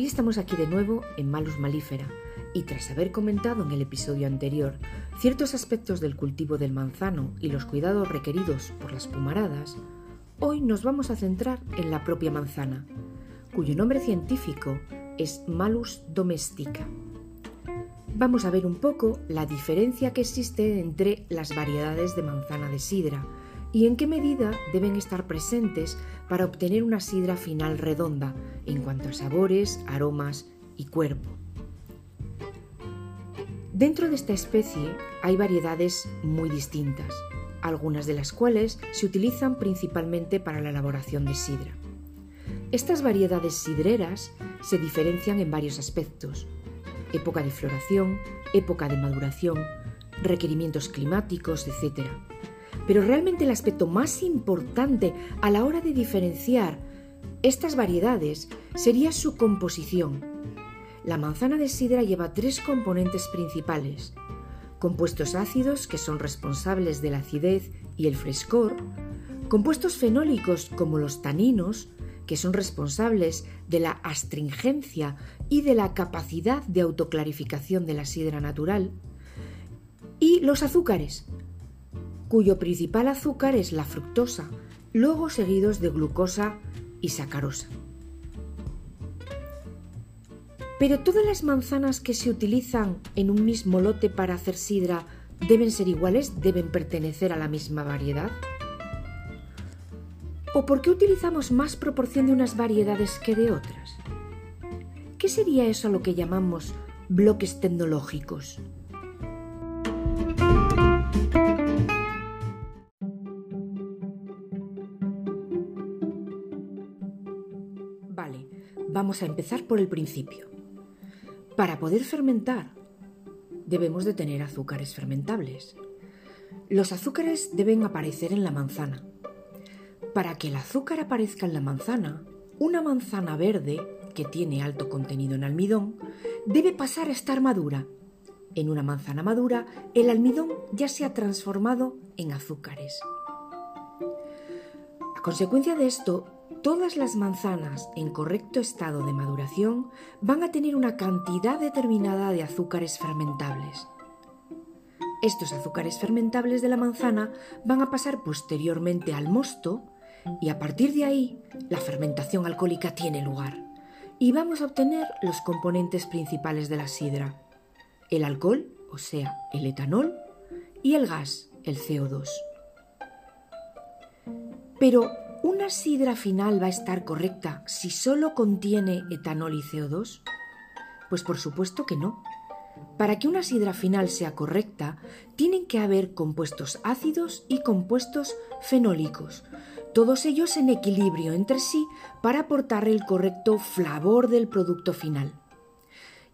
Hoy estamos aquí de nuevo en Malus Malífera y tras haber comentado en el episodio anterior ciertos aspectos del cultivo del manzano y los cuidados requeridos por las pumaradas, hoy nos vamos a centrar en la propia manzana, cuyo nombre científico es Malus domestica. Vamos a ver un poco la diferencia que existe entre las variedades de manzana de sidra y en qué medida deben estar presentes para obtener una sidra final redonda en cuanto a sabores, aromas y cuerpo. Dentro de esta especie hay variedades muy distintas, algunas de las cuales se utilizan principalmente para la elaboración de sidra. Estas variedades sidreras se diferencian en varios aspectos, época de floración, época de maduración, requerimientos climáticos, etc. Pero realmente el aspecto más importante a la hora de diferenciar estas variedades sería su composición. La manzana de sidra lleva tres componentes principales. Compuestos ácidos, que son responsables de la acidez y el frescor, compuestos fenólicos como los taninos, que son responsables de la astringencia y de la capacidad de autoclarificación de la sidra natural, y los azúcares, cuyo principal azúcar es la fructosa, luego seguidos de glucosa y sacarosa. Pero todas las manzanas que se utilizan en un mismo lote para hacer sidra deben ser iguales, deben pertenecer a la misma variedad. ¿O por qué utilizamos más proporción de unas variedades que de otras? ¿Qué sería eso a lo que llamamos bloques tecnológicos? Vamos a empezar por el principio. Para poder fermentar, debemos de tener azúcares fermentables. Los azúcares deben aparecer en la manzana, para que el azúcar aparezca en la manzana, una manzana verde, que tiene alto contenido en almidón, debe pasar a estar madura. En una manzana madura, el almidón ya se ha transformado en azúcares. A consecuencia de esto, todas las manzanas en correcto estado de maduración van a tener una cantidad determinada de azúcares fermentables. Estos azúcares fermentables de la manzana van a pasar posteriormente al mosto, y a partir de ahí la fermentación alcohólica tiene lugar y vamos a obtener los componentes principales de la sidra, el alcohol, o sea, el etanol, y el gas, el CO2. Pero, ¿una sidra final va a estar correcta si solo contiene etanol y CO2? Pues por supuesto que no. Para que una sidra final sea correcta, tienen que haber compuestos ácidos y compuestos fenólicos, todos ellos en equilibrio entre sí para aportar el correcto flavor del producto final.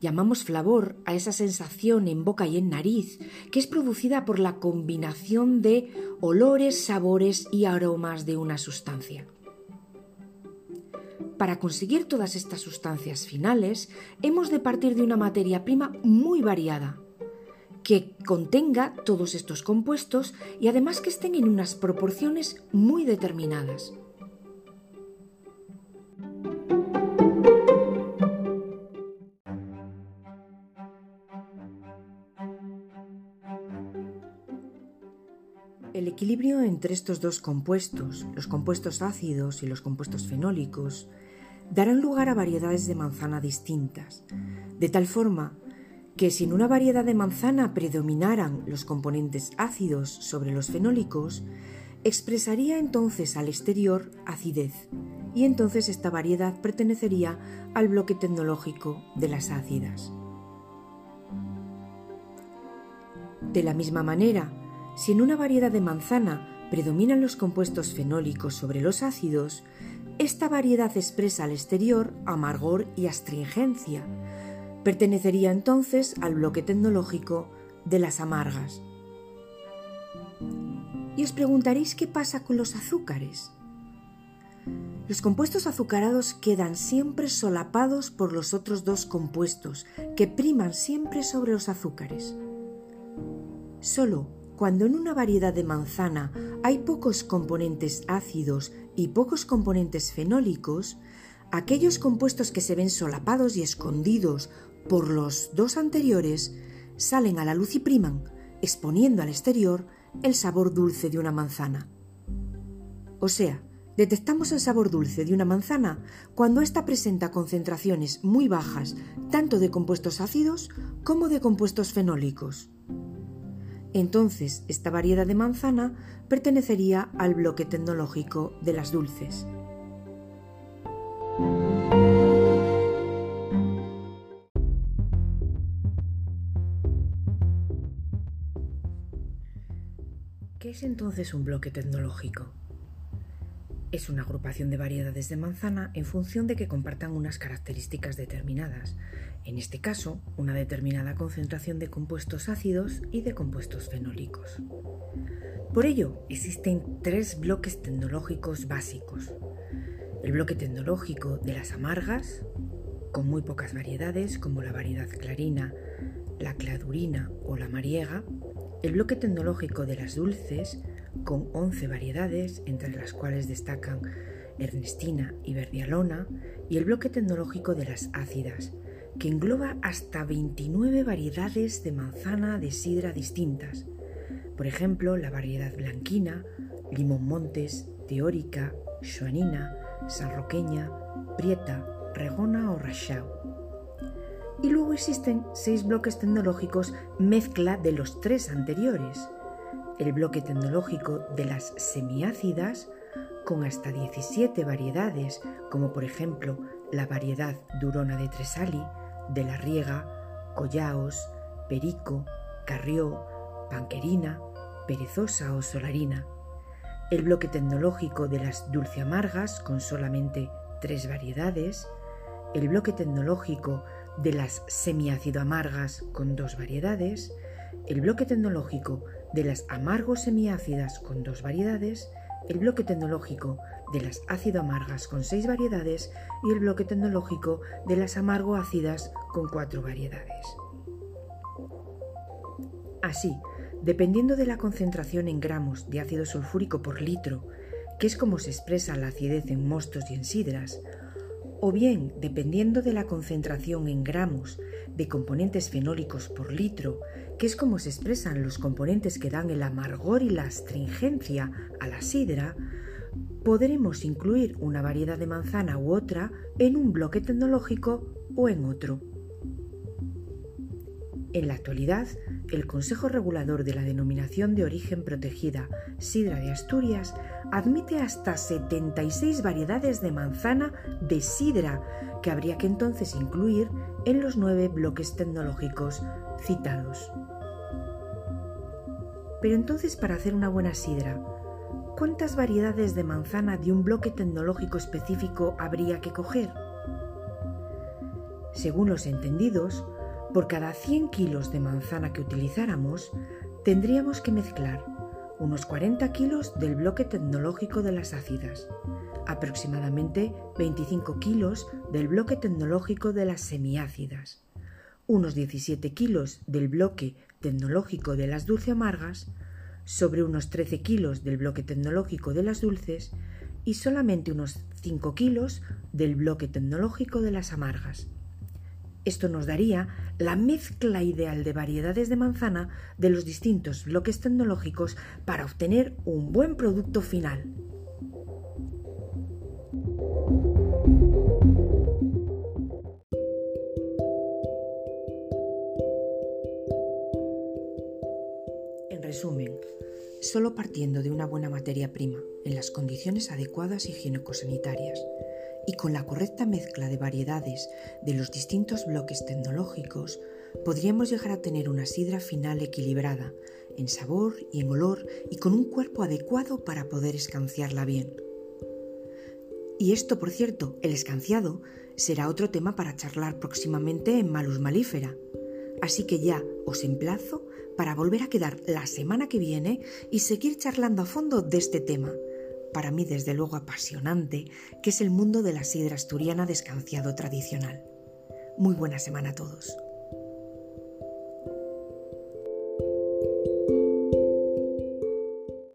Llamamos flavor a esa sensación en boca y en nariz que es producida por la combinación de olores, sabores y aromas de una sustancia. Para conseguir todas estas sustancias finales, hemos de partir de una materia prima muy variada, que contenga todos estos compuestos y además que estén en unas proporciones muy determinadas. Equilibrio entre estos dos compuestos, los compuestos ácidos y los compuestos fenólicos, darán lugar a variedades de manzana distintas, de tal forma que si en una variedad de manzana predominaran los componentes ácidos sobre los fenólicos, expresaría entonces al exterior acidez, y entonces esta variedad pertenecería al bloque tecnológico de las ácidas. De la misma manera, si en una variedad de manzana predominan los compuestos fenólicos sobre los ácidos, esta variedad expresa al exterior amargor y astringencia, Pertenecería entonces al bloque tecnológico de las amargas. Y os preguntaréis qué pasa con los azúcares. Los compuestos azucarados quedan siempre solapados por los otros dos compuestos, que priman siempre sobre los azúcares. Solo cuando en una variedad de manzana hay pocos componentes ácidos y pocos componentes fenólicos, aquellos compuestos que se ven solapados y escondidos por los dos anteriores salen a la luz y priman, exponiendo al exterior el sabor dulce de una manzana. O sea, detectamos el sabor dulce de una manzana cuando ésta presenta concentraciones muy bajas tanto de compuestos ácidos como de compuestos fenólicos. Entonces, esta variedad de manzana pertenecería al bloque tecnológico de las dulces. ¿Qué es entonces un bloque tecnológico? Es una agrupación de variedades de manzana en función de que compartan unas características determinadas, en este caso, una determinada concentración de compuestos ácidos y de compuestos fenólicos. Por ello, existen tres bloques tecnológicos básicos. El bloque tecnológico de las amargas, con muy pocas variedades como la variedad clarina, la cladurina o la mariega, el bloque tecnológico de las dulces, con 11 variedades, entre las cuales destacan Ernestina y Verdialona, y el bloque tecnológico de las ácidas, que engloba hasta 29 variedades de manzana de sidra distintas. Por ejemplo, la variedad blanquina, limón montes, teórica, joanina, sanroqueña, prieta, regona o rachao. Y luego existen seis bloques tecnológicos mezcla de los tres anteriores. El bloque tecnológico de las semiácidas, con hasta 17 variedades, como por ejemplo la variedad Durona de Tresali, de la Riega, Collaos, Perico, Carrió, Panquerina, Perezosa o Solarina. El bloque tecnológico de las dulce amargas, con solamente tres variedades. El bloque tecnológico de las semiácido amargas con dos variedades, el bloque tecnológico de las amargo semiácidas con dos variedades, el bloque tecnológico de las ácido amargas con seis variedades y el bloque tecnológico de las amargo ácidas con cuatro variedades. Así, dependiendo de la concentración en gramos de ácido sulfúrico por litro, que es como se expresa la acidez en mostos y en sidras, o bien, dependiendo de la concentración en gramos de componentes fenólicos por litro, que es como se expresan los componentes que dan el amargor y la astringencia a la sidra, podremos incluir una variedad de manzana u otra en un bloque tecnológico o en otro. En la actualidad, el Consejo Regulador de la Denominación de Origen Protegida Sidra de Asturias admite hasta 76 variedades de manzana de sidra que habría que entonces incluir en los nueve bloques tecnológicos citados. Pero entonces para hacer una buena sidra, ¿cuántas variedades de manzana de un bloque tecnológico específico habría que coger? Según los entendidos, por cada 100 kilos de manzana que utilizáramos, tendríamos que mezclar unos 40 kilos del bloque tecnológico de las ácidas, aproximadamente 25 kilos del bloque tecnológico de las semiácidas, unos 17 kilos del bloque tecnológico de las dulce amargas, sobre unos 13 kilos del bloque tecnológico de las dulces y solamente unos 5 kilos del bloque tecnológico de las amargas. Esto nos daría la mezcla ideal de variedades de manzana de los distintos bloques tecnológicos para obtener un buen producto final. En resumen, solo partiendo de una buena materia prima, en las condiciones adecuadas higiénico-sanitarias, y con la correcta mezcla de variedades de los distintos bloques tecnológicos, podríamos llegar a tener una sidra final equilibrada en sabor y en olor y con un cuerpo adecuado para poder escanciarla bien. Y esto, por cierto, el escanciado, será otro tema para charlar próximamente en Malus Malífera. Así que ya os emplazo para volver a quedar la semana que viene y seguir charlando a fondo de este tema para mí desde luego apasionante, que es el mundo de la sidra asturiana descanciado tradicional. Muy buena semana a todos.